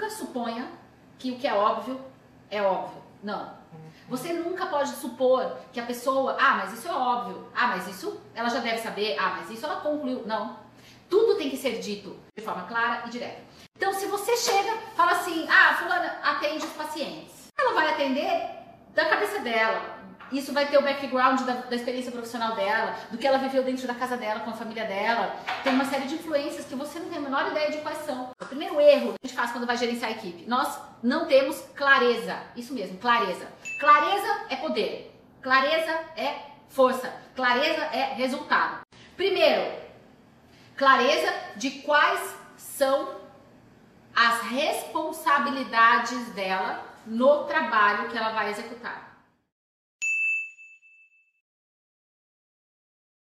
nunca suponha que o que é óbvio é óbvio. Não. Você nunca pode supor que a pessoa, ah, mas isso é óbvio, ah, mas isso ela já deve saber, ah, mas isso ela concluiu. Não. Tudo tem que ser dito de forma clara e direta. Então, se você chega, fala assim, ah, fulana atende os pacientes. Ela vai atender da cabeça dela, isso vai ter o background da, da, experiência profissional dela, do que ela viveu dentro da casa dela, com a família dela. Tem uma série de influências que você não tem a menor ideia de quais são. Erro que a gente faz quando vai gerenciar a equipe, nós não temos clareza. Isso mesmo, clareza. Clareza é poder. Clareza é força. Clareza é resultado. Primeiro, clareza de quais são as responsabilidades dela no trabalho que ela vai executar.